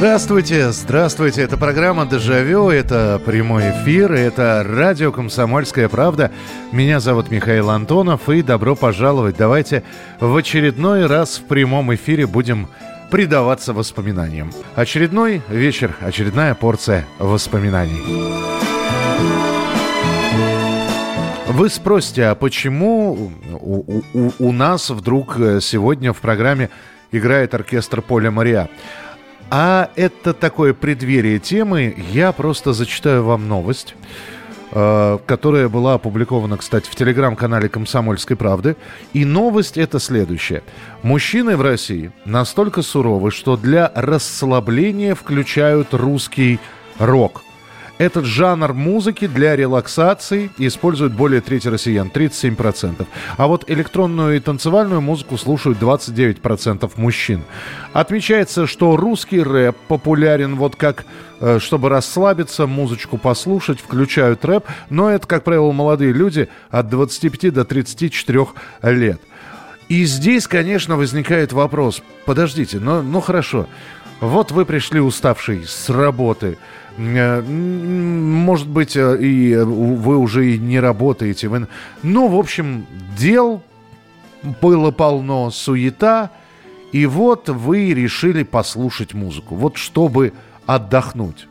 Здравствуйте, здравствуйте. Это программа «Дежавю», это прямой эфир, это радио «Комсомольская правда». Меня зовут Михаил Антонов, и добро пожаловать. Давайте в очередной раз в прямом эфире будем предаваться воспоминаниям. Очередной вечер, очередная порция воспоминаний. Вы спросите, а почему у, у, у нас вдруг сегодня в программе играет оркестр Поля Мариа? А это такое преддверие темы. Я просто зачитаю вам новость, э, которая была опубликована, кстати, в телеграм-канале «Комсомольской правды». И новость это следующая. Мужчины в России настолько суровы, что для расслабления включают русский рок – этот жанр музыки для релаксации используют более трети россиян, 37%. А вот электронную и танцевальную музыку слушают 29% мужчин. Отмечается, что русский рэп популярен вот как э, чтобы расслабиться, музычку послушать, включают рэп, но это, как правило, молодые люди от 25 до 34 лет. И здесь, конечно, возникает вопрос, подождите, ну, ну хорошо, вот вы пришли уставший с работы, может быть, э, и вы уже и не работаете. Вы... Ну, в общем, дел было полно, суета. И вот вы решили послушать музыку. Вот чтобы отдохнуть.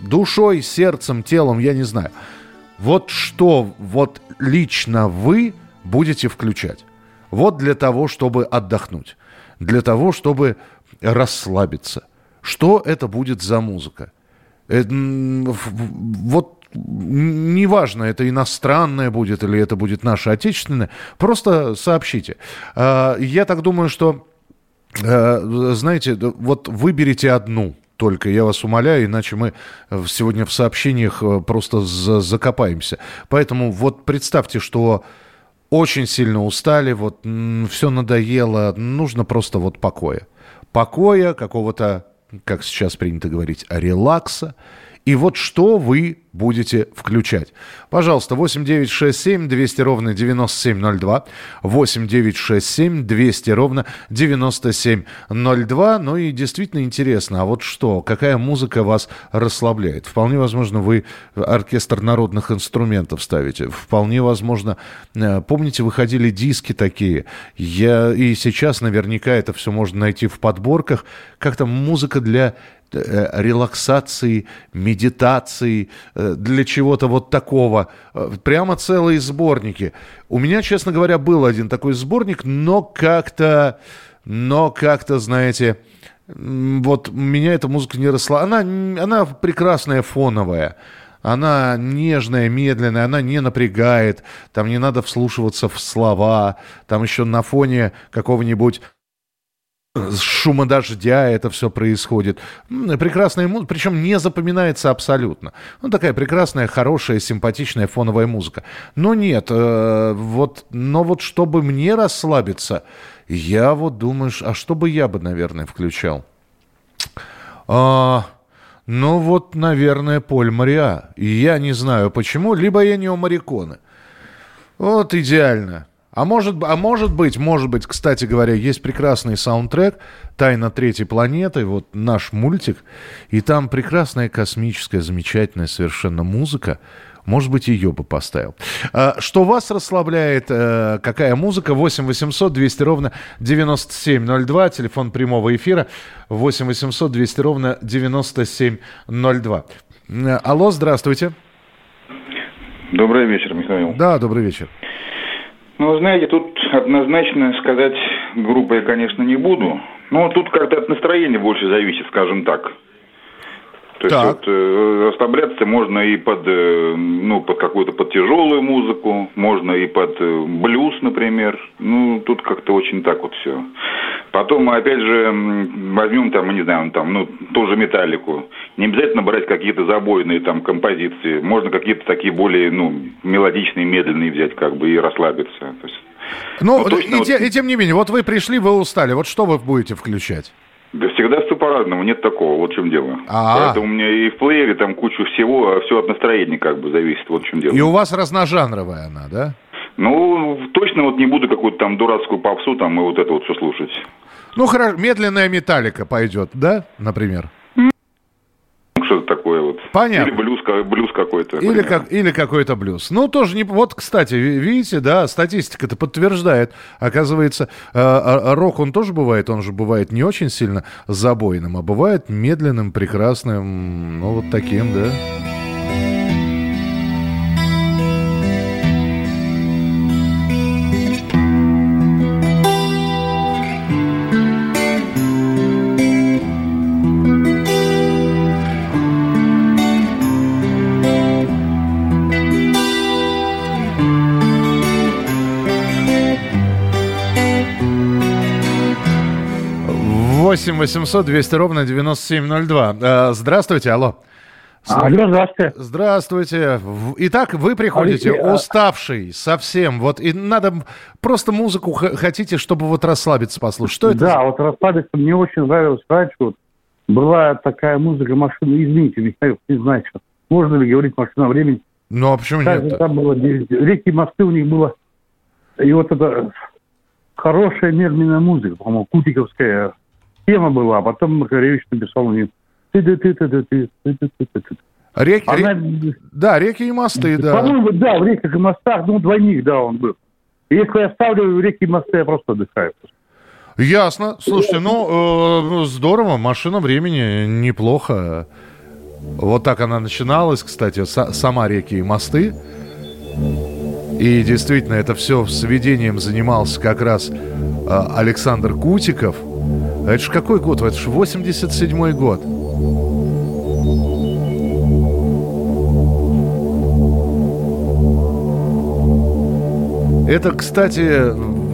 Душой, сердцем, телом, я не знаю. Вот что вот лично вы будете включать. Вот для того, чтобы отдохнуть. Для того, чтобы расслабиться. Что это будет за музыка? Э, вот неважно, это иностранное будет или это будет наше отечественное, просто сообщите. А, я так думаю, что, э, знаете, вот выберите одну только, я вас умоляю, иначе мы сегодня в сообщениях э, просто закопаемся. Поэтому вот представьте, что очень сильно устали, вот все надоело, нужно просто вот покоя. Покоя, какого-то как сейчас принято говорить, релакса. И вот что вы будете включать. Пожалуйста, 8 9 6 7 200 ровно 9702. 8 9 6 7 200 ровно 9702. Ну и действительно интересно, а вот что, какая музыка вас расслабляет? Вполне возможно, вы оркестр народных инструментов ставите. Вполне возможно, э, помните, выходили диски такие. Я, и сейчас наверняка это все можно найти в подборках. Как там музыка для релаксации, медитации, э, для чего-то вот такого. Э, прямо целые сборники. У меня, честно говоря, был один такой сборник, но как-то, но как-то, знаете, вот меня эта музыка не росла. Она, она прекрасная фоновая. Она нежная, медленная, она не напрягает, там не надо вслушиваться в слова, там еще на фоне какого-нибудь шума дождя это все происходит. Прекрасная музыка, причем не запоминается абсолютно. Ну, такая прекрасная, хорошая, симпатичная фоновая музыка. Но нет, э, вот, но вот чтобы мне расслабиться, я вот думаю, а что бы я бы, наверное, включал? А, ну вот, наверное, Поль Мариа. Я не знаю почему, либо я не у Мариконы. Вот идеально. А может, а может быть, может быть, кстати говоря, есть прекрасный саундтрек «Тайна третьей планеты», вот наш мультик, и там прекрасная космическая, замечательная совершенно музыка. Может быть, ее бы поставил. А, что вас расслабляет? Э, какая музыка? 8 800 200 ровно 9702. Телефон прямого эфира 8 800 200 ровно 9702. Э, алло, здравствуйте. Добрый вечер, Михаил. Да, добрый вечер. Ну, знаете, тут однозначно сказать грубо я, конечно, не буду. Но тут как-то от настроения больше зависит, скажем так. То есть вот, э, расслабляться можно и под, э, ну, под какую-то под тяжелую музыку, можно и под э, блюз, например. Ну, тут как-то очень так вот все. Потом, опять же, возьмем там, не знаю, там, ну, тоже металлику. Не обязательно брать какие-то забойные там композиции. Можно какие-то такие более, ну, мелодичные, медленные взять, как бы, и расслабиться. То есть, ну, ну точно и, вот... и тем не менее, вот вы пришли, вы устали. Вот что вы будете включать? Да всегда все по-разному, нет такого, вот в чем дело. А-а-а. Поэтому у меня и в плеере там кучу всего, а все от настроения как бы зависит, вот в чем дело. И у вас разножанровая она, да? Ну, точно вот не буду какую-то там дурацкую попсу там и вот это вот все слушать. Ну, хорошо, медленная металлика пойдет, да, например? Что-то такое вот. Понятно. Или блюз, блюз какой-то. Или, как, или какой-то блюз. Ну, тоже не... Вот, кстати, видите, да, статистика это подтверждает. Оказывается, э, э, рок, он тоже бывает, он же бывает не очень сильно забойным, а бывает медленным, прекрасным, ну, вот таким, да. 8 800 200 ровно 9702. Э, здравствуйте, алло. Алло, здравствуйте. Здравствуйте. Итак, вы приходите Алексей, а уставший совсем, вот, и надо просто музыку хотите, чтобы вот расслабиться послушать. Что это? Да, вот расслабиться мне очень нравилось раньше. Вот, была такая музыка машина. Извините, Михаил, не знаю, что. Можно ли говорить машина времени? Ну, а почему как нет? Там было реки, мосты у них было. И вот это хорошая медленная музыка, по-моему, кутиковская тема была, а потом Макаревич написал мне Реки, Она... Да, реки и мосты, да. По-моему, да, в реках и мостах, ну, двойник, да, он был. Если я ставлю реки и мосты, я просто отдыхаю. Ясно. Слушайте, ну, э, здорово, машина времени неплохо. Вот так она начиналась, кстати, с- сама реки и мосты. И действительно, это все сведением занимался как раз э, Александр Кутиков – а это ж какой год? Это ж 87-й год. Это, кстати,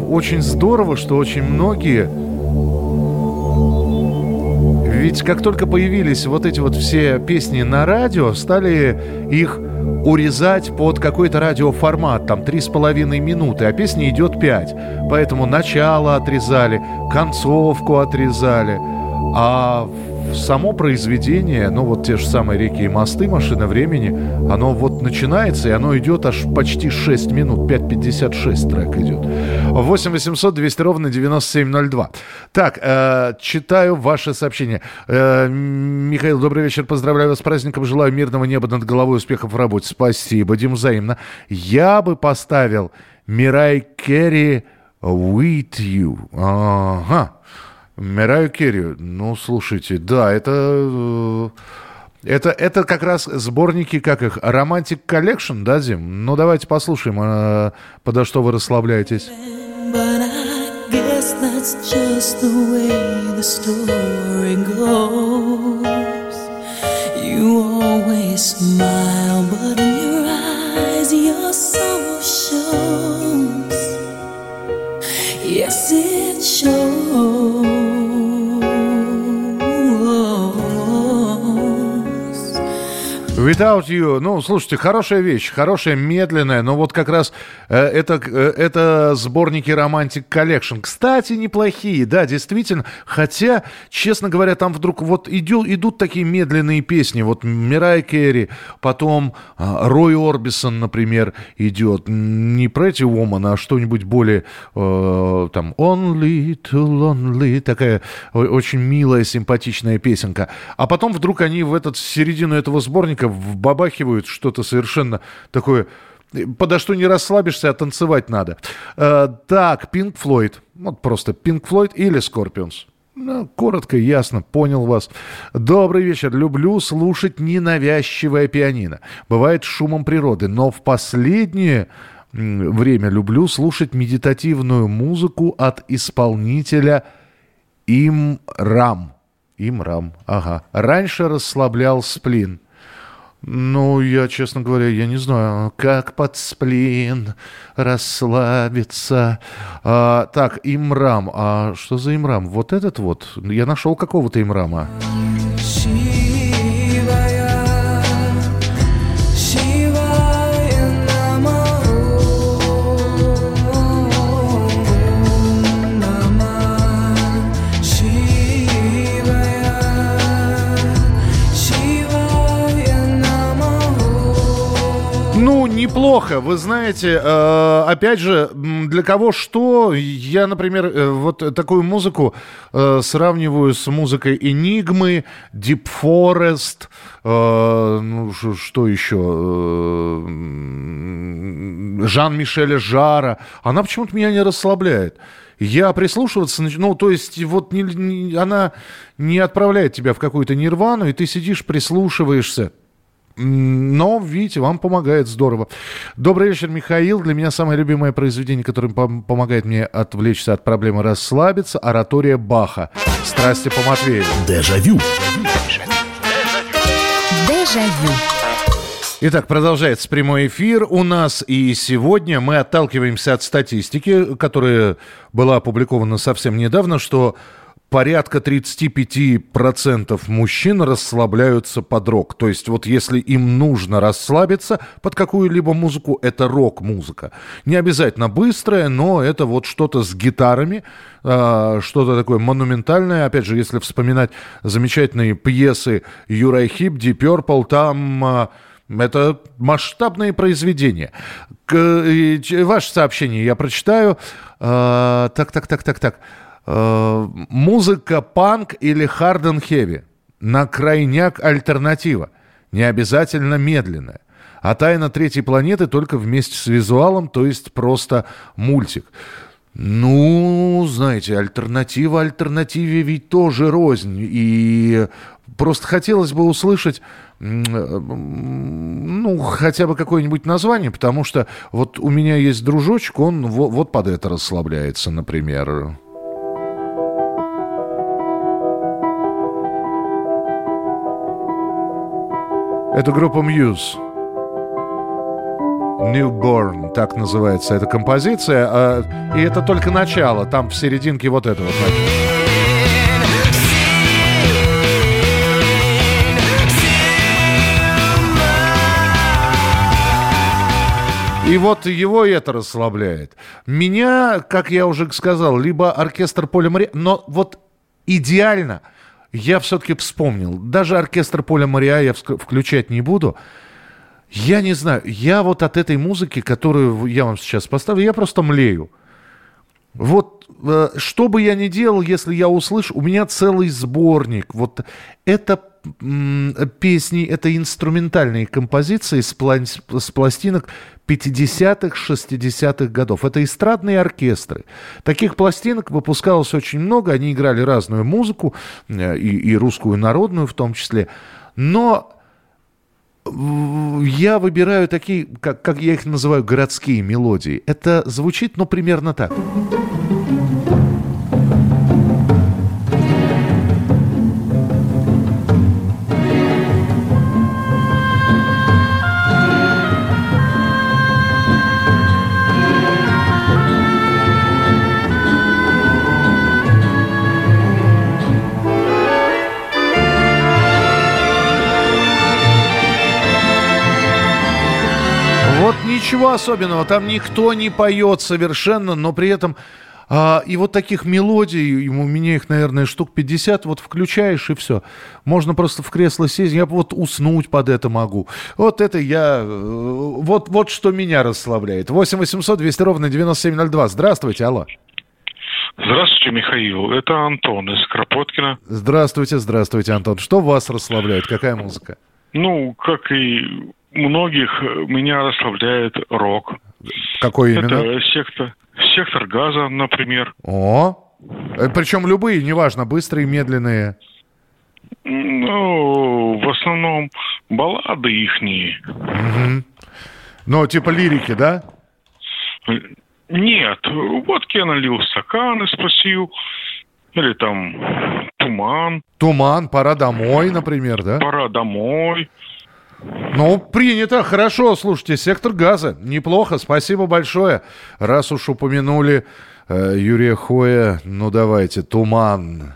очень здорово, что очень многие... Ведь как только появились вот эти вот все песни на радио, стали их урезать под какой-то радиоформат, там, три с половиной минуты, а песни идет пять. Поэтому начало отрезали, концовку отрезали. А само произведение, ну вот те же самые реки и мосты, машина времени, оно вот начинается, и оно идет аж почти 6 минут, 5.56 трек идет. 8 800 200 ровно 9702. Так, э, читаю ваше сообщение. Э, Михаил, добрый вечер, поздравляю вас с праздником, желаю мирного неба над головой, успехов в работе. Спасибо, Дим, взаимно. Я бы поставил Мирай Керри With You. Ага. Мираю Керри, ну, слушайте, да, это... Э, это, это как раз сборники, как их, Romantic Collection, да, Дим? Ну, давайте послушаем, а, подо что вы расслабляетесь. Yes, it shows. Without You, ну, слушайте, хорошая вещь, хорошая, медленная, но вот как раз э, это, э, это сборники Romantic Collection. Кстати, неплохие, да, действительно, хотя, честно говоря, там вдруг вот идет, идут такие медленные песни, вот Мирай Керри, потом э, Рой Орбисон, например, идет, не Pretty Woman, а что-нибудь более, э, там, Only Too Lonely, такая очень милая, симпатичная песенка. А потом вдруг они в этот, середину этого сборника вбабахивают что-то совершенно такое подо что не расслабишься, а танцевать надо. Э, так, Pink Floyd. Вот просто Pink Floyd или Scorpions. Ну, коротко, ясно, понял вас. Добрый вечер. Люблю слушать ненавязчивое пианино. Бывает шумом природы, но в последнее время люблю слушать медитативную музыку от исполнителя Им Рам. Имрам, ага. Раньше расслаблял сплин. Ну, я, честно говоря, я не знаю, как под сплин расслабиться. А, так, Имрам. А что за Имрам? Вот этот вот. Я нашел какого-то Имрама. Неплохо. Вы знаете, э, опять же, для кого что, я, например, э, вот такую музыку э, сравниваю с музыкой Энигмы, Deep Forest, ну, что еще, Жан-Мишеля Жара. Она почему-то меня не расслабляет. Я прислушиваться, ну, то есть, вот не, не, она не отправляет тебя в какую-то нирвану, и ты сидишь, прислушиваешься. Но, видите, вам помогает здорово. Добрый вечер, Михаил. Для меня самое любимое произведение, которое помогает мне отвлечься от проблемы расслабиться, оратория Баха. Страсти по Матвееву. Дежавю. Дежавю. Итак, продолжается прямой эфир у нас, и сегодня мы отталкиваемся от статистики, которая была опубликована совсем недавно, что порядка 35% мужчин расслабляются под рок. То есть вот если им нужно расслабиться под какую-либо музыку, это рок-музыка. Не обязательно быстрая, но это вот что-то с гитарами, э, что-то такое монументальное. Опять же, если вспоминать замечательные пьесы Юрай Хип, Deep Purple, там... Э, это масштабные произведения. Э, ваше сообщение я прочитаю. Э, так, так, так, так, так. Э, музыка панк или харден хеви. На крайняк альтернатива. Не обязательно медленная. А «Тайна третьей планеты» только вместе с визуалом, то есть просто мультик. Ну, знаете, альтернатива альтернативе ведь тоже рознь. И просто хотелось бы услышать, ну, хотя бы какое-нибудь название, потому что вот у меня есть дружочек, он вот под это расслабляется, например. Это группа Muse. Newborn, так называется эта композиция. А, и это только начало. Там в серединке вот это вот. И вот его это расслабляет. Меня, как я уже сказал, либо оркестр Поля Мари... Но вот идеально – я все-таки вспомнил. Даже оркестр Поля Мариа я включать не буду. Я не знаю, я вот от этой музыки, которую я вам сейчас поставлю, я просто млею. Вот э, что бы я ни делал, если я услышу, у меня целый сборник. Вот это песни, это инструментальные композиции с, пла- с пластинок 50-х, 60-х годов. Это эстрадные оркестры. Таких пластинок выпускалось очень много, они играли разную музыку, э, и, и русскую народную в том числе. Но я выбираю такие, как, как я их называю, городские мелодии. Это звучит, ну, примерно так. Ничего особенного, там никто не поет совершенно, но при этом а, и вот таких мелодий, у меня их, наверное, штук 50, вот включаешь и все. Можно просто в кресло сесть, я вот уснуть под это могу. Вот это я, э, вот, вот что меня расслабляет. 8 800 200 ровно 9702. Здравствуйте, алло. Здравствуйте, Михаил. Это Антон из Кропоткина. Здравствуйте, здравствуйте, Антон. Что вас расслабляет? Какая музыка? Ну, как и многих э, меня расслабляет рок. Какой именно? Это сектор, сектор газа, например. О, э, причем любые, неважно, быстрые, медленные. Ну, в основном баллады ихние. Угу. Ну, типа лирики, да? Нет, вот я налил стакан и спросил, Или там туман. Туман, пора домой, например, да? Пора домой. Ну, принято. Хорошо, слушайте, сектор газа. Неплохо, спасибо большое. Раз уж упомянули э, Юрия Хоя, ну давайте, туман.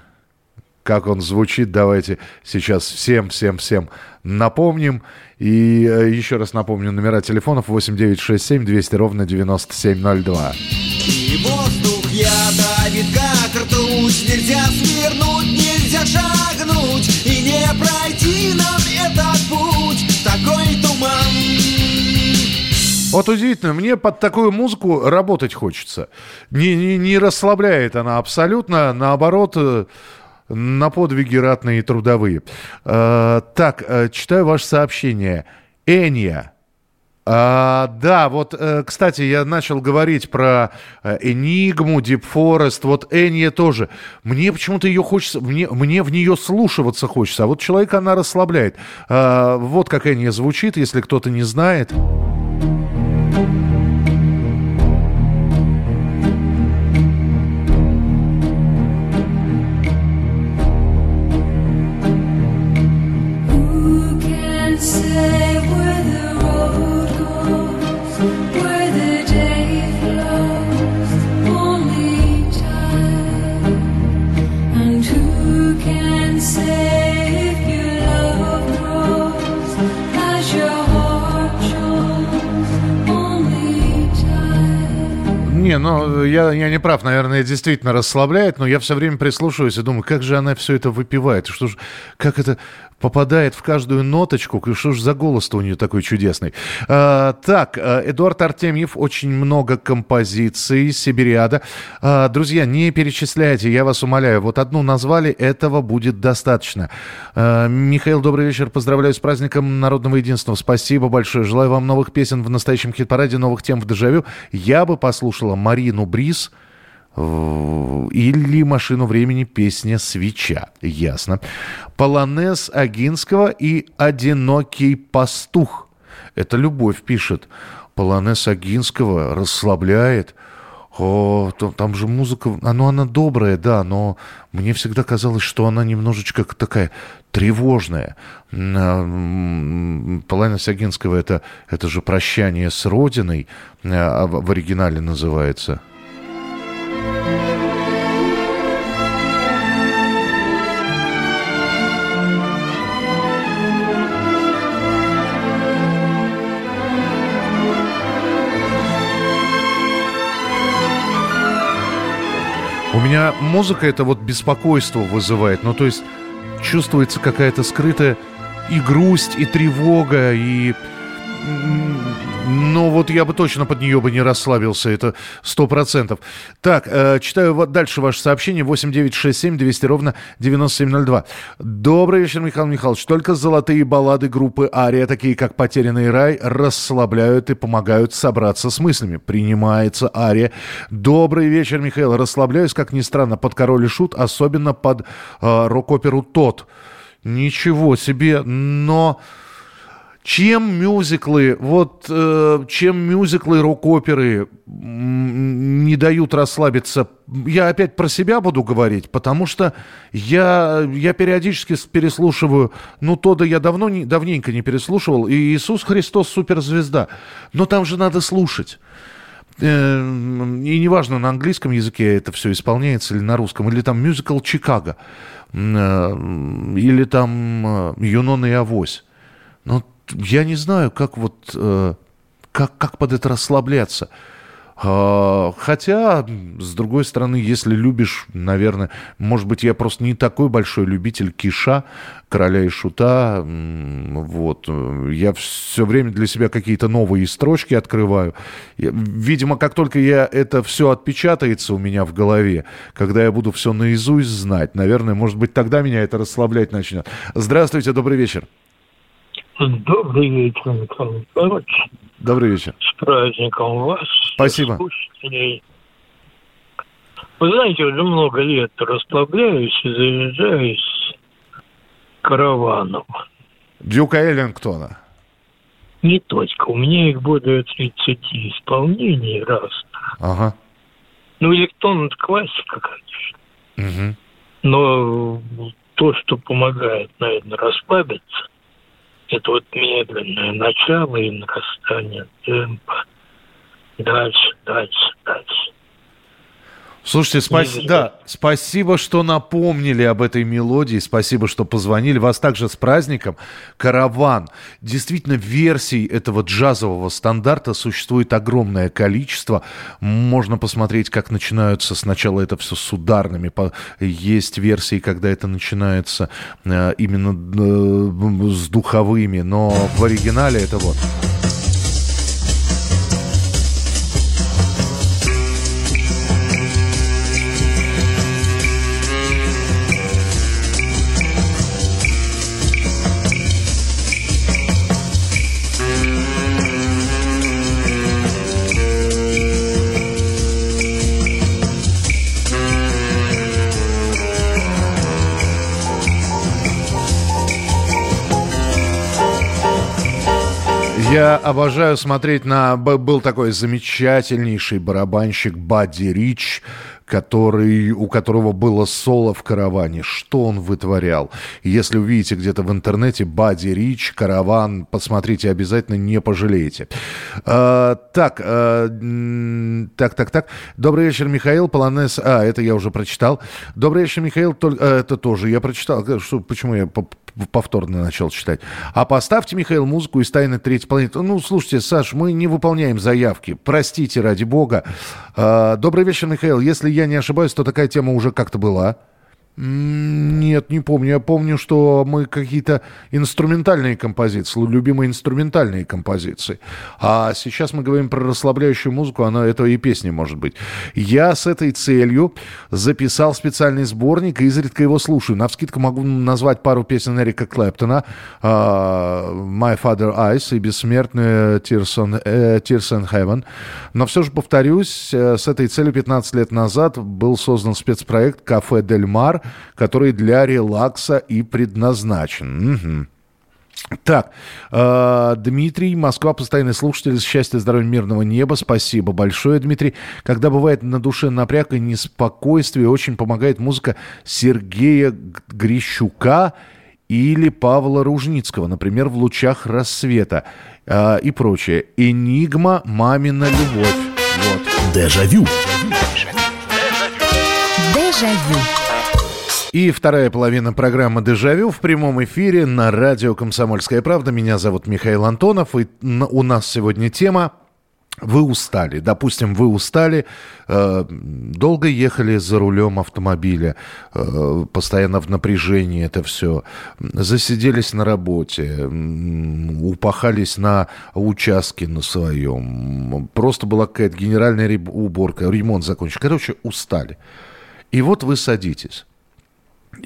Как он звучит, давайте сейчас всем-всем-всем напомним. И э, еще раз напомню, номера телефонов 8967 200 ровно 9702. И воздух я давит как ртуть, нельзя свернуть, нельзя шагнуть, и не пройти нам этот путь Вот удивительно, мне под такую музыку работать хочется. Не, не, не расслабляет она абсолютно, наоборот, э, на подвиги ратные и трудовые. Э, так, э, читаю ваше сообщение. Эния. А, да, вот, кстати, я начал говорить про Энигму, Deep Forest, вот Энья тоже. Мне почему-то ее хочется, мне, мне в нее слушаться хочется, а вот человека она расслабляет. А, вот как Энья звучит, если кто-то не знает. Не, ну, я, я не прав, наверное, действительно расслабляет, но я все время прислушиваюсь и думаю, как же она все это выпивает, что ж, как это попадает в каждую ноточку, что ж за голос-то у нее такой чудесный. А, так, э, Эдуард Артемьев, очень много композиций, Сибириада. А, друзья, не перечисляйте, я вас умоляю, вот одну назвали, этого будет достаточно. А, Михаил, добрый вечер, поздравляю с праздником Народного Единства, спасибо большое, желаю вам новых песен в настоящем хит-параде, новых тем в дежавю. Я бы послушала Марину Брис, или «Машину времени» песня «Свеча». Ясно. Полонез Агинского и «Одинокий пастух». Это Любовь пишет. Полонез Агинского расслабляет. О, там же музыка, ну она добрая, да, но мне всегда казалось, что она немножечко такая тревожная. А, Полонез Агинского это, это же «Прощание с Родиной» а, в оригинале называется. У меня музыка это вот беспокойство вызывает. Ну, то есть чувствуется какая-то скрытая и грусть, и тревога, и ну, вот я бы точно под нее бы не расслабился, это сто процентов. Так, э, читаю вот дальше ваше сообщение, 8967 200 ровно 9702. Добрый вечер, Михаил Михайлович. Только золотые баллады группы Ария, такие как «Потерянный рай», расслабляют и помогают собраться с мыслями. Принимается Ария. Добрый вечер, Михаил. Расслабляюсь, как ни странно, под «Король и Шут», особенно под э, рок-оперу «Тот». Ничего себе, но... Чем мюзиклы, вот э, чем мюзиклы рок-оперы не дают расслабиться, я опять про себя буду говорить, потому что я, я периодически переслушиваю, ну, то да я давно, не, давненько не переслушивал, и Иисус Христос суперзвезда, но там же надо слушать. Э, и неважно, на английском языке это все исполняется или на русском, или там мюзикл «Чикаго», э, или там «Юнона и Авось». Ну, я не знаю, как вот, э, как, как под это расслабляться. А, хотя, с другой стороны, если любишь, наверное, может быть, я просто не такой большой любитель Киша, Короля и Шута. Вот. Я все время для себя какие-то новые строчки открываю. Видимо, как только я это все отпечатается у меня в голове, когда я буду все наизусть знать, наверное, может быть, тогда меня это расслаблять начнет. Здравствуйте, добрый вечер. Добрый вечер, Михаил Михайлович. Добрый вечер. С праздником вас. Спасибо. Слушателей. Вы знаете, уже много лет расслабляюсь и заряжаюсь караваном. Дюка Эллингтона. Не точка. У меня их более 30 исполнений раз. Ага. Ну, электронная классика, конечно. Угу. Но то, что помогает, наверное, расслабиться, это вот медленное начало и нарастание темпа. Дальше, дальше, дальше. Слушайте, спас... да, спасибо, что напомнили об этой мелодии, спасибо, что позвонили. Вас также с праздником. «Караван». Действительно, версий этого джазового стандарта существует огромное количество. Можно посмотреть, как начинаются сначала это все с ударными. Есть версии, когда это начинается э, именно э, с духовыми, но в оригинале это вот... Я обожаю смотреть на... Был такой замечательнейший барабанщик Бадди Рич, который, у которого было соло в караване. Что он вытворял? Если увидите где-то в интернете Бадди Рич, караван, посмотрите обязательно, не пожалеете. А, так, а, так, так, так. Добрый вечер, Михаил. Полонез... А, это я уже прочитал. Добрый вечер, Михаил. Только... А, это тоже я прочитал. Что, почему я повторно начал читать. А поставьте, Михаил, музыку из «Тайны третьей планеты». Ну, слушайте, Саш, мы не выполняем заявки. Простите, ради бога. А, добрый вечер, Михаил. Если я не ошибаюсь, то такая тема уже как-то была. Нет, не помню. Я помню, что мы какие-то инструментальные композиции, любимые инструментальные композиции. А сейчас мы говорим про расслабляющую музыку, она это и песни может быть. Я с этой целью записал специальный сборник и изредка его слушаю. На вскидку могу назвать пару песен Эрика Клэптона. Uh, My Father Eyes и бессмертную Tears on, uh, Tears in Heaven. Но все же повторюсь, uh, с этой целью 15 лет назад был создан спецпроект «Кафе Дель Мар», который для релакса и предназначен. Угу. Так, э, Дмитрий, Москва, постоянный слушатель, счастья, здоровья, мирного неба. Спасибо большое, Дмитрий. Когда бывает на душе напряг и неспокойствие, очень помогает музыка Сергея Грищука или Павла Ружницкого, например, «В лучах рассвета» э, и прочее. «Энигма. Мамина любовь». Вот. Дежавю. Дежавю. И вторая половина программы «Дежавю» в прямом эфире на радио «Комсомольская правда». Меня зовут Михаил Антонов, и у нас сегодня тема вы устали, допустим, вы устали, э, долго ехали за рулем автомобиля, э, постоянно в напряжении это все, засиделись на работе, упахались на участке на своем, просто была какая-то генеральная уборка, ремонт закончен. Короче, устали. И вот вы садитесь.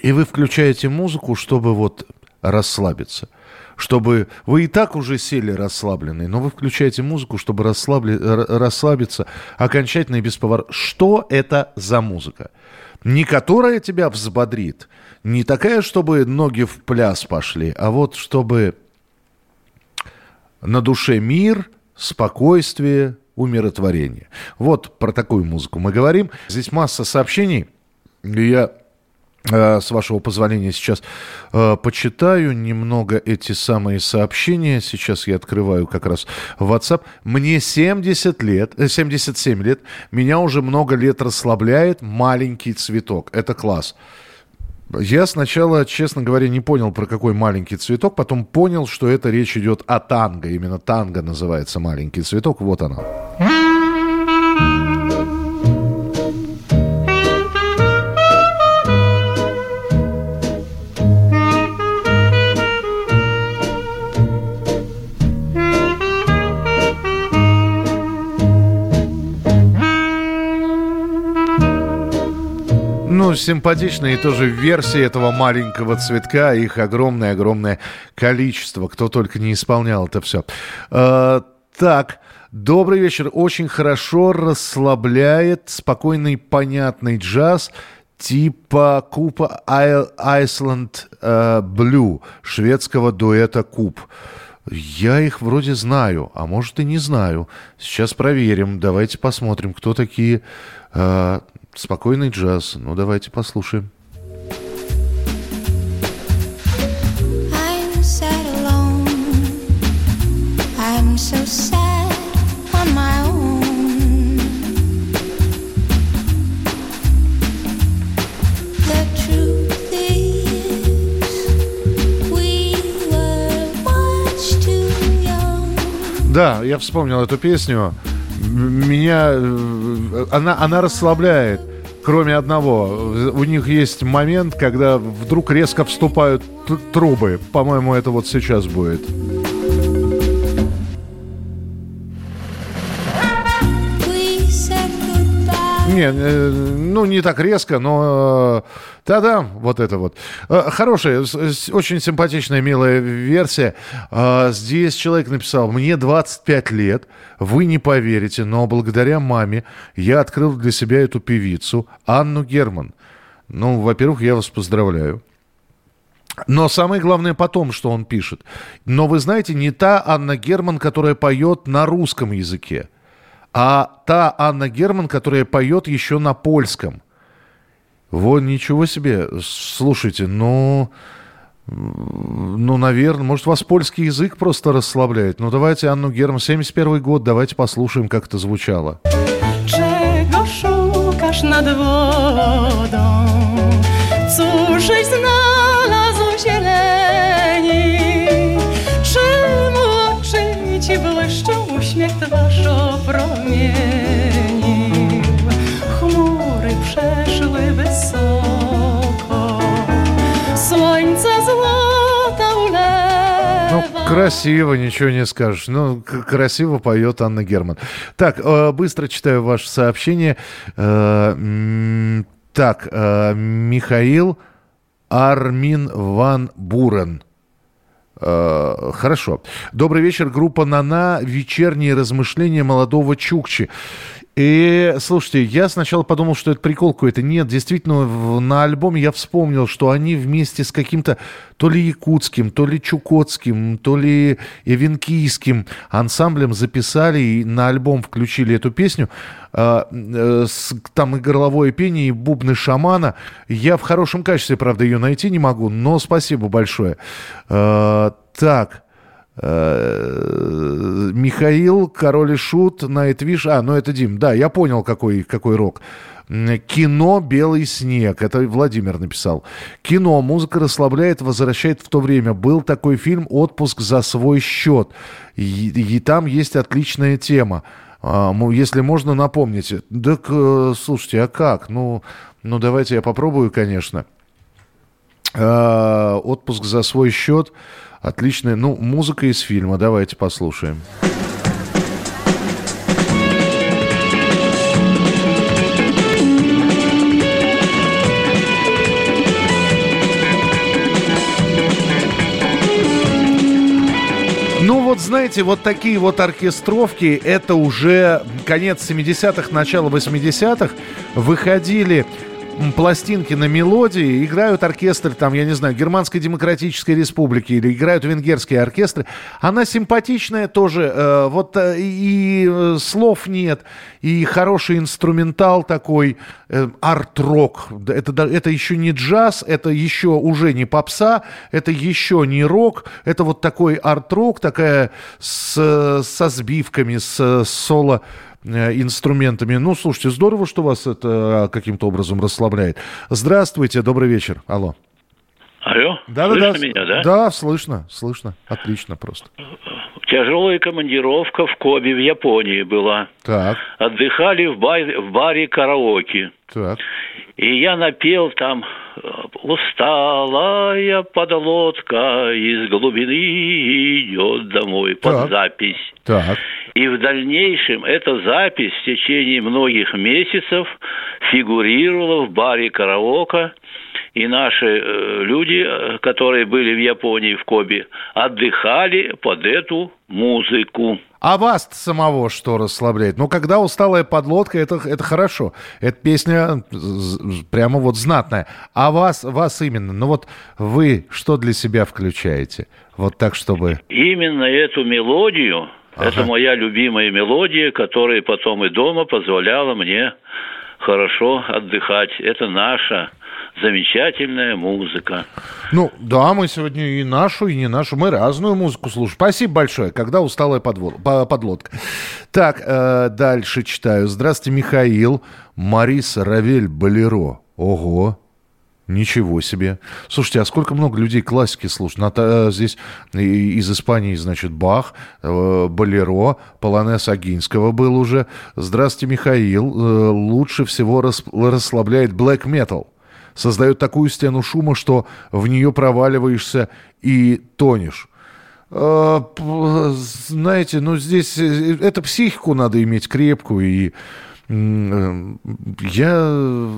И вы включаете музыку, чтобы вот расслабиться. Чтобы вы и так уже сели расслабленные, но вы включаете музыку, чтобы расслабли, расслабиться окончательно и бесповоротно. Что это за музыка? Не которая тебя взбодрит, не такая, чтобы ноги в пляс пошли, а вот чтобы на душе мир, спокойствие, умиротворение. Вот про такую музыку мы говорим. Здесь масса сообщений. Я с вашего позволения сейчас э, почитаю немного эти самые сообщения. Сейчас я открываю как раз WhatsApp. Мне 70 лет, 77 э, лет. Меня уже много лет расслабляет маленький цветок. Это класс. Я сначала, честно говоря, не понял, про какой маленький цветок, потом понял, что это речь идет о танго. Именно танго называется маленький цветок. Вот она. Ну, симпатичные тоже версии этого маленького цветка. Их огромное-огромное количество. Кто только не исполнял это все. А, так, добрый вечер. Очень хорошо расслабляет спокойный, понятный джаз типа Купа Iceland uh, Blue, шведского дуэта Куб. Я их вроде знаю, а может и не знаю. Сейчас проверим. Давайте посмотрим, кто такие. Uh, спокойный джаз. Ну, давайте послушаем. Да, я вспомнил эту песню. Меня э, она, она расслабляет. Кроме одного, у них есть момент, когда вдруг резко вступают трубы. По-моему, это вот сейчас будет. Не, э, ну не так резко, но э, да-да, вот это вот. Э, Хорошая, очень симпатичная, милая версия. Э, Здесь человек написал, мне 25 лет, вы не поверите, но благодаря маме я открыл для себя эту певицу, Анну Герман. Ну, во-первых, я вас поздравляю. Но самое главное потом, что он пишет. Но вы знаете, не та Анна Герман, которая поет на русском языке, а та Анна Герман, которая поет еще на польском. Вот ничего себе. Слушайте, ну, ну, наверное, может, вас польский язык просто расслабляет. Ну, давайте Анну Герман, 71 год, давайте послушаем, как это звучало. Czego szukasz nad wodą? Cóżeś znalazł opromienił? Chmury przeszły wysoko, słońce złota Ну, красиво, ничего не скажешь. Ну, красиво поет Анна Герман. Так, э, быстро читаю ваше сообщение. Э, Так, э, Михаил Армин Ван Бурен. Э, Хорошо. Добрый вечер, группа «Нана». Вечерние размышления молодого Чукчи. И, слушайте, я сначала подумал, что это прикол какой-то. Нет, действительно, на альбоме я вспомнил, что они вместе с каким-то то ли якутским, то ли чукотским, то ли эвенкийским ансамблем записали и на альбом включили эту песню. А, э, с- Там и горловое пение, и бубны шамана. Я в хорошем качестве, правда, ее найти не могу, но спасибо большое. А, Так. Э, Михаил, Король и Шут, Найтвиш. А, ну это Дим. Да, я понял, какой, какой рок. Кино «Белый снег». Это Владимир написал. Кино. Музыка расслабляет, возвращает в то время. Был такой фильм «Отпуск за свой счет». И, и там есть отличная тема. А, если можно, напомните. Так, э, слушайте, а как? Ну, ну, давайте я попробую, конечно. Э, Отпуск за свой счет. Отличная. Ну, музыка из фильма. Давайте послушаем. Ну вот знаете, вот такие вот оркестровки, это уже конец 70-х, начало 80-х. Выходили пластинки на мелодии, играют оркестры, там, я не знаю, Германской Демократической Республики или играют венгерские оркестры. Она симпатичная тоже, э, вот э, и э, слов нет, и хороший инструментал такой, э, арт-рок. Это, это еще не джаз, это еще уже не попса, это еще не рок, это вот такой арт-рок, такая с, со сбивками, с соло э, инструментами. Ну, слушайте, здорово, что вас это э, каким-то образом расслабляет. Здравствуйте, добрый вечер. Алло. Алло, Да-да-да. слышно меня, да? Да, слышно, слышно. Отлично просто. Тяжелая командировка в Кобе в Японии была. Так, Отдыхали в баре, в баре караоке. так. И я напел там э, «Усталая подлодка из глубины идет домой» под Так. запись. Так. И в дальнейшем эта запись в течение многих месяцев фигурировала в баре караоке. И наши э, люди, э, которые были в Японии, в Кобе, отдыхали под эту музыку. А вас самого что расслабляет? Ну, когда усталая подлодка, это, это хорошо. Эта песня з- прямо вот знатная. А вас, вас именно, ну вот вы что для себя включаете? Вот так, чтобы... Именно эту мелодию, Ага. это моя любимая мелодия, которая потом и дома позволяла мне хорошо отдыхать. Это наша замечательная музыка. Ну, да, мы сегодня и нашу, и не нашу, мы разную музыку слушаем. Спасибо большое, когда усталая подвод, подлодка. Так, э, дальше читаю. Здравствуйте, Михаил. Марис Равель Болеро. Ого, Ничего себе. Слушайте, а сколько много людей классики слушают? Ната, э, здесь из Испании, значит, Бах, э, Болеро, Полонес Агинского был уже. Здравствуйте, Михаил. Э, лучше всего расслабляет Black Metal. Создает такую стену шума, что в нее проваливаешься и тонешь. Знаете, ну здесь это психику надо иметь крепкую и Э, я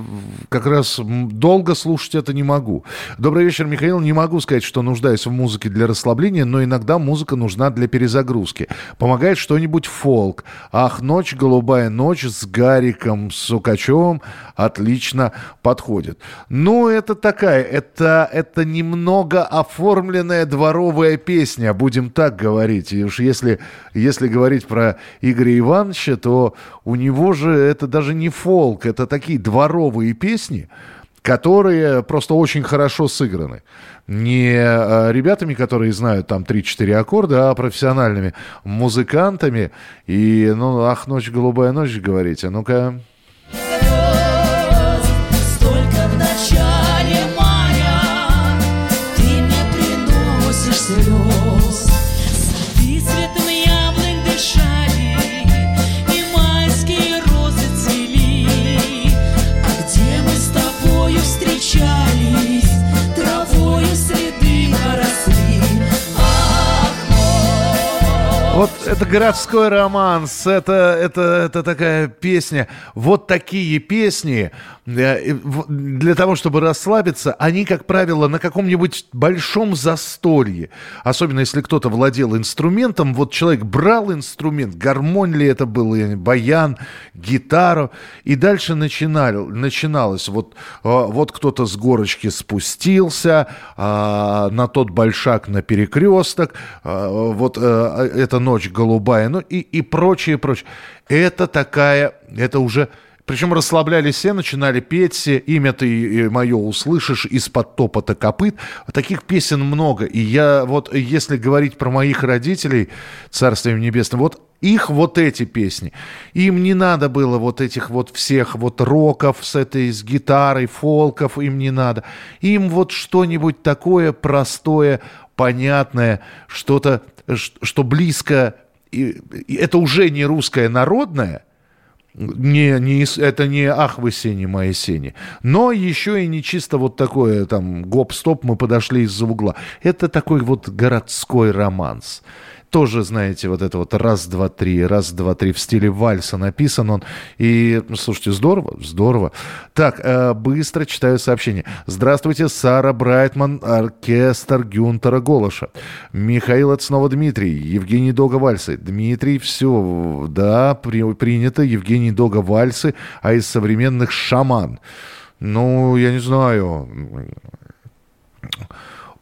как раз долго слушать это не могу. Добрый вечер, Михаил. Не могу сказать, что нуждаюсь в музыке для расслабления, но иногда музыка нужна для перезагрузки. Помогает что-нибудь фолк. Ах, ночь, голубая ночь с Гариком Сукачевым отлично подходит. Ну, это такая, это, это немного оформленная дворовая песня, будем так говорить. И уж если, если говорить про Игоря Ивановича, то у него же это даже не фолк, это такие дворовые песни, которые просто очень хорошо сыграны. Не э, ребятами, которые знают там 3-4 аккорда, а профессиональными музыкантами. И, ну, ах, ночь, голубая ночь, говорите. Ну-ка. Вот это городской романс, это, это, это такая песня. Вот такие песни для того, чтобы расслабиться, они, как правило, на каком-нибудь большом застолье. Особенно если кто-то владел инструментом. Вот человек брал инструмент, гармонь ли это был, баян, гитару. И дальше начинали, начиналось. Вот, а, вот кто-то с горочки спустился а, на тот большак на перекресток. А, вот это ночь голубая, ну и, и прочее, прочее. Это такая, это уже... Причем расслаблялись все, начинали петь все, имя ты мое услышишь из-под топота копыт. Таких песен много. И я вот, если говорить про моих родителей, царствием небесным, вот их вот эти песни. Им не надо было вот этих вот всех вот роков с этой, с гитарой, фолков, им не надо. Им вот что-нибудь такое простое, понятное, что-то, что близко это уже не русское народное, не, не, это не «Ах, вы сени, мои сени», но еще и не чисто вот такое там «Гоп-стоп, мы подошли из-за угла». Это такой вот городской романс тоже, знаете, вот это вот раз, два, три, раз, два, три в стиле вальса написан он. И, слушайте, здорово, здорово. Так, э, быстро читаю сообщение. Здравствуйте, Сара Брайтман, оркестр Гюнтера Голоша. Михаил, это снова Дмитрий. Евгений Дога Вальсы. Дмитрий, все, да, при, принято. Евгений Дога Вальсы, а из современных шаман. Ну, я не знаю.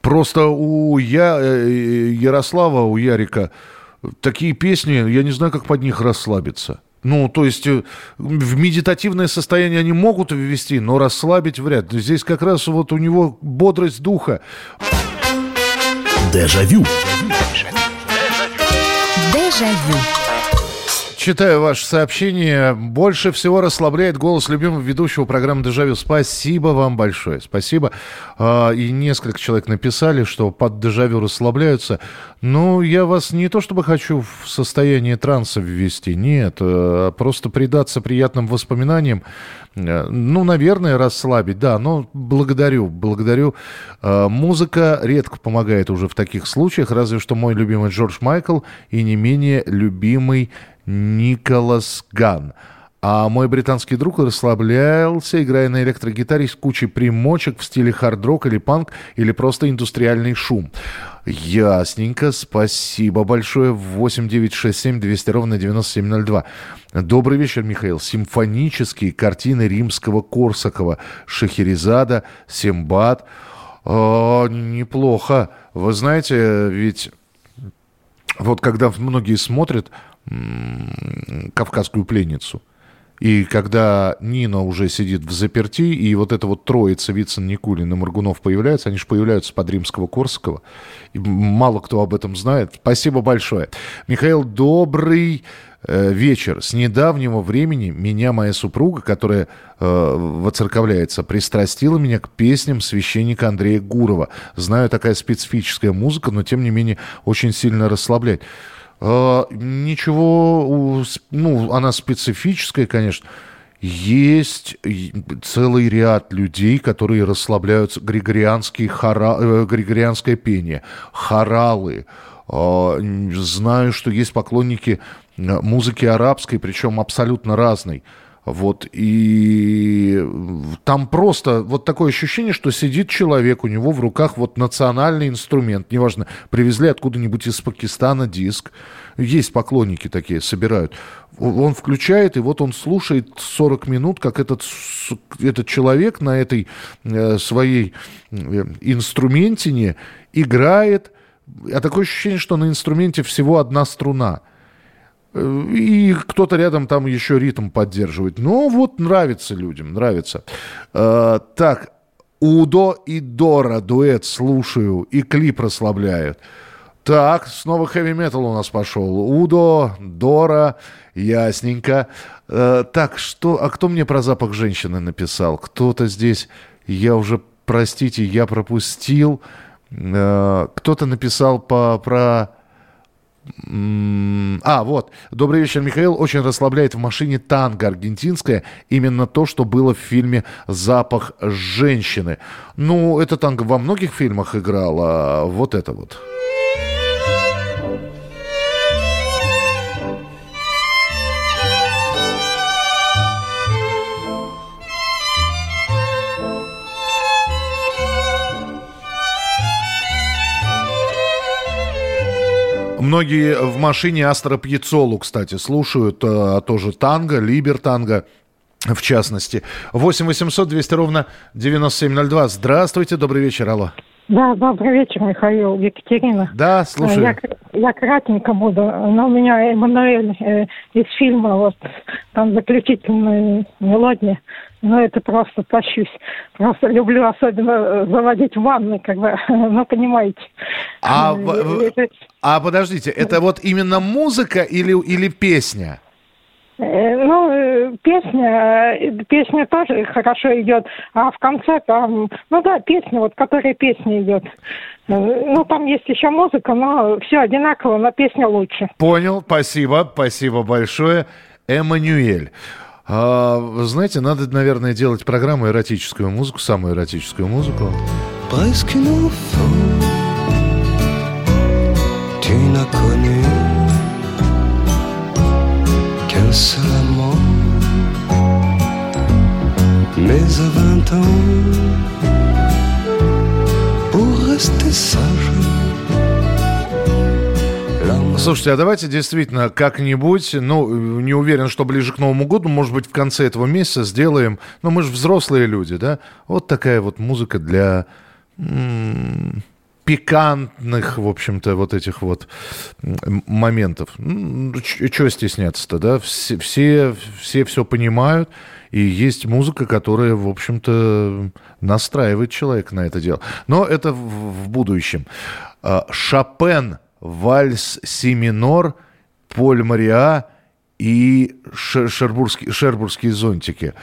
Просто у я, э, Ярослава, у Ярика, такие песни, я не знаю, как под них расслабиться. Ну, то есть э, в медитативное состояние они могут ввести, но расслабить вряд ли. Здесь как раз вот у него бодрость духа. Дежавю. Дежавю. Читаю ваше сообщение. Больше всего расслабляет голос любимого ведущего программы «Дежавю». Спасибо вам большое. Спасибо. А, и несколько человек написали, что под «Дежавю» расслабляются. Ну, я вас не то чтобы хочу в состояние транса ввести. Нет, а просто предаться приятным воспоминаниям. Э, ну, наверное, расслабить, да, но благодарю, благодарю. А, музыка редко помогает уже в таких случаях, разве что мой любимый Джордж Майкл и не менее любимый Николас Ган. А мой британский друг расслаблялся, играя на электрогитаре с кучей примочек в стиле хард-рок или панк, или просто индустриальный шум. Ясненько, спасибо большое. 8967 200 ровно 9702. Добрый вечер, Михаил. Симфонические картины римского Корсакова. Шахерезада, Симбад. О, неплохо. Вы знаете, ведь вот когда многие смотрят «Кавказскую пленницу», И когда Нина уже сидит в заперти, и вот эта вот троица Вицин, Никулин и Моргунов появляются, они же появляются под Римского-Корсакова. И мало кто об этом знает. Спасибо большое. Михаил, добрый э, вечер. С недавнего времени меня моя супруга, которая э, воцерковляется, пристрастила меня к песням священника Андрея Гурова. Знаю, такая специфическая музыка, но тем не менее очень сильно расслабляет. Э, ничего, ну, она специфическая, конечно. Есть целый ряд людей, которые расслабляются. Григорианский хора, э, григорианское пение, хоралы. Э, знаю, что есть поклонники музыки арабской, причем абсолютно разной. Вот, и там просто вот такое ощущение, что сидит человек, у него в руках вот национальный инструмент, неважно, привезли откуда-нибудь из Пакистана диск, есть поклонники такие, собирают. Он включает, и вот он слушает 40 минут, как этот, этот человек на этой э, своей э, инструментине играет, а такое ощущение, что на инструменте всего одна струна – и кто-то рядом там еще ритм поддерживает. Ну, вот нравится людям, нравится. Э, так, Удо и Дора дуэт слушаю, и клип расслабляет. Так, снова хэви метал у нас пошел. Удо, Дора, ясненько. Э, так, что, а кто мне про запах женщины написал? Кто-то здесь, я уже, простите, я пропустил. Э, кто-то написал по, про а, вот. Добрый вечер, Михаил. Очень расслабляет в машине танго аргентинское. Именно то, что было в фильме «Запах женщины». Ну, это танго во многих фильмах играл, а вот это вот. Многие в машине Астро Пьецолу, кстати, слушают, а, тоже танго, либер танго в частности. 8 800 200 ровно 9702. Здравствуйте, добрый вечер, алло. Да, добрый вечер, Михаил, Екатерина. Да, слушаю. Я, я кратенько буду, но у меня Эммануэль э, из фильма, вот, там заключительная мелодия, ну, это просто тащусь. Просто люблю особенно э, заводить ванны, как бы, ну, понимаете. А, это... а подождите, это вот именно музыка или, или песня? Э, ну, э, песня, песня тоже хорошо идет, а в конце там, ну да, песня, вот, которая песня идет. Ну, там есть еще музыка, но все одинаково, но песня лучше. Понял, спасибо, спасибо большое. Эммануэль. А, знаете, надо, наверное, делать программу эротическую музыку, самую эротическую музыку. Tu n'as connu mais à vingt ans, pour rester sage. Слушайте, а давайте действительно как-нибудь, ну, не уверен, что ближе к Новому году, может быть, в конце этого месяца сделаем, ну, мы же взрослые люди, да, вот такая вот музыка для м- пикантных, в общем-то, вот этих вот моментов. Чего стесняться-то, да? Все, все, все все понимают, и есть музыка, которая, в общем-то, настраивает человека на это дело. Но это в, в будущем. А, Шопен – вальс си минор, Поль Мариа и шербургские, шербургские зонтики.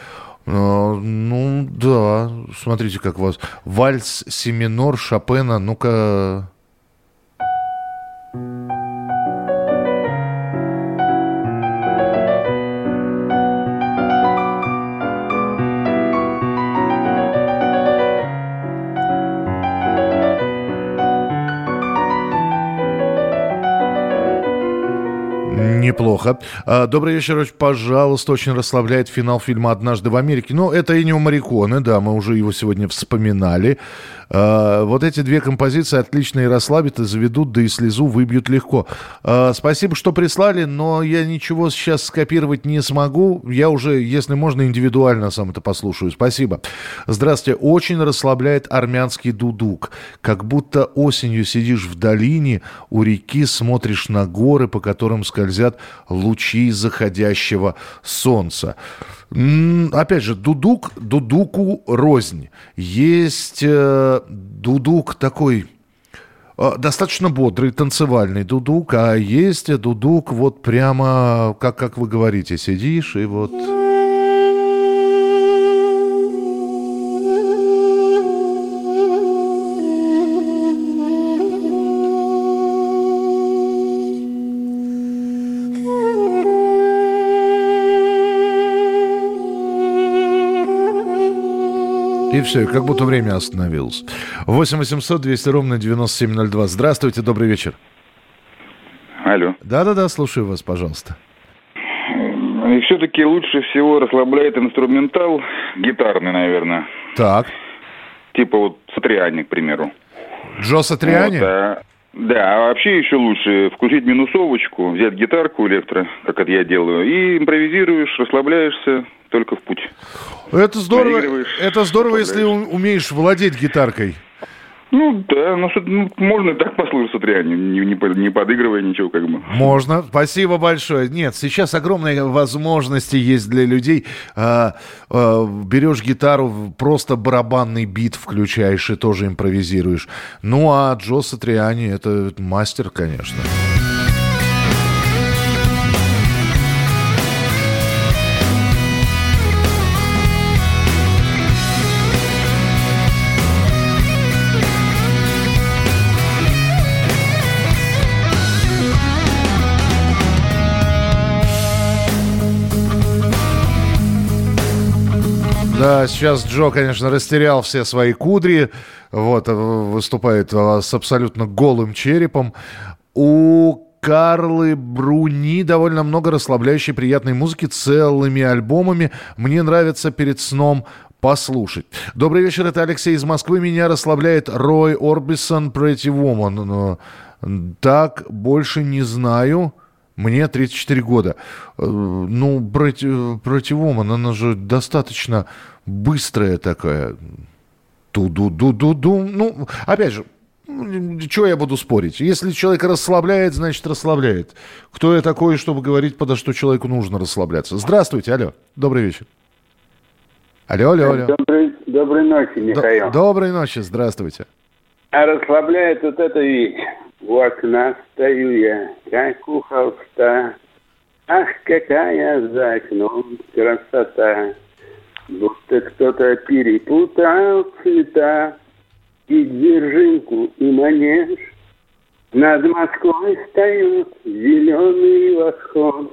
А, ну да, смотрите, как у вас. Вальс си минор Шопена, ну-ка... Неплохо. А, добрый вечер, пожалуйста. Очень расслабляет финал фильма «Однажды в Америке». Ну, это и не у Мариконы, да, мы уже его сегодня вспоминали. А, вот эти две композиции отлично и расслабят, и заведут, да и слезу выбьют легко. А, спасибо, что прислали, но я ничего сейчас скопировать не смогу. Я уже, если можно, индивидуально сам это послушаю. Спасибо. Здравствуйте. Очень расслабляет армянский дудук. Как будто осенью сидишь в долине, у реки смотришь на горы, по которым скользят лучи заходящего солнца. Опять же, дудук, дудуку рознь. Есть э, дудук такой э, достаточно бодрый, танцевальный дудук, а есть дудук вот прямо, как, как вы говорите, сидишь и вот... И все, как будто время остановилось. 8 800 200 ровно 9702. Здравствуйте, добрый вечер. Алло. Да-да-да, слушаю вас, пожалуйста. И все-таки лучше всего расслабляет инструментал, гитарный, наверное. Так. Типа вот Сатриани, к примеру. Джо Сатриани? Вот, а, да, а вообще еще лучше включить минусовочку, взять гитарку электро, как это я делаю, и импровизируешь, расслабляешься, только в путь. Это здорово, это здорово, если умеешь владеть гитаркой. Ну да, ну, ну можно и так послушаться реально, не, не, не подыгрывая ничего как бы. Можно, спасибо большое. Нет, сейчас огромные возможности есть для людей. А, а, берешь гитару, просто барабанный бит включаешь и тоже импровизируешь. Ну а Джо Сатриани это мастер, конечно. Да, сейчас Джо, конечно, растерял все свои кудри, вот, э, выступает э, с абсолютно голым черепом. У Карлы Бруни довольно много расслабляющей приятной музыки целыми альбомами. Мне нравится перед сном послушать. Добрый вечер, это Алексей из Москвы. Меня расслабляет Рой Орбисон Pretty Woman. Так, больше не знаю. Мне 34 года. Э, ну, против, противоман, она же достаточно быстрая такая. Ту-ду-ду-ду-ду. Ну, опять же, чего я буду спорить? Если человек расслабляет, значит расслабляет. Кто я такой, чтобы говорить, подо что человеку нужно расслабляться? Здравствуйте, алло, добрый вечер. Алло, алло, алло. Добрый, доброй ночи, Михаил. Д- доброй ночи, здравствуйте. А расслабляет вот это вещь. У окна стою я, как у холста. Ах, какая за окном красота! Будто кто-то перепутал цвета И дзержинку, и манеж. Над Москвой встает зеленый восход.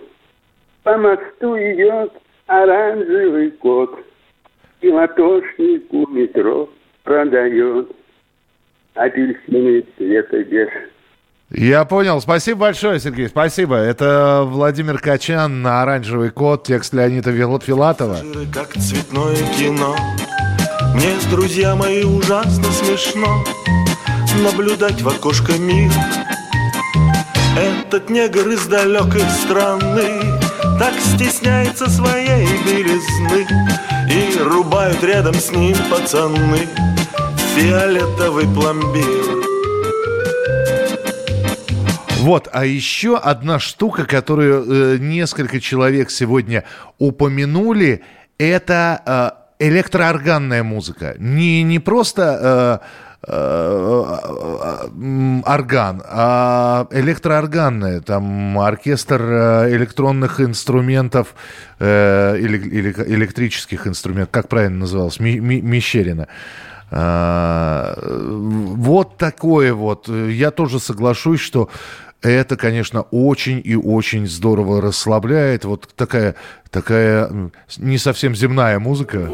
По мосту идет оранжевый кот. И латошнику метро продает апельсины цвета беж. Я понял. Спасибо большое, Сергей. Спасибо. Это Владимир Качан на «Оранжевый кот», текст Леонида Филатова. Как цветное кино. Мне, друзья мои, ужасно смешно Наблюдать в окошко мир. Этот негр из далекой страны Так стесняется своей белизны И рубают рядом с ним пацаны Фиолетовый пломбир вот, а еще одна штука, которую э, несколько человек сегодня упомянули, это э, электроорганная музыка. Не, не просто э, э, э орган, а электроорганная. Там оркестр э, электронных инструментов, или, или электрических инструментов, как правильно называлось, Ми, Мещерина. А, вот такое вот. Я тоже соглашусь, что это, конечно, очень и очень здорово расслабляет. Вот такая, такая не совсем земная музыка.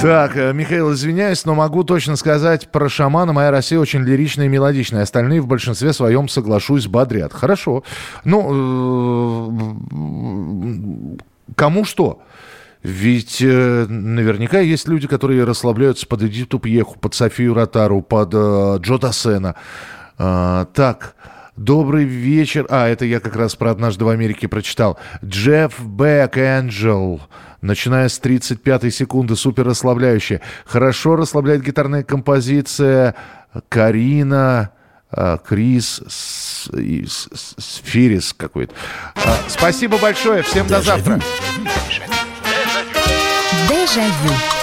Так, э, Михаил, извиняюсь, но могу точно сказать про шамана. Моя Россия очень лиричная и мелодичная. Остальные в большинстве своем соглашусь, бодрят. Хорошо. Ну, э, кому что? Ведь э, наверняка есть люди, которые расслабляются под Эдиту Пьеху, под Софию Ротару, под э, Джо Тассена. А, так, добрый вечер. А, это я как раз про «Однажды в Америке» прочитал. Джефф Бэк, Энджел. Начиная с 35 секунды, супер расслабляющая. Хорошо расслабляет гитарная композиция Карина, а, Крис, Сфирис какой-то. А, Спасибо большое, всем до завтра. Дежавю.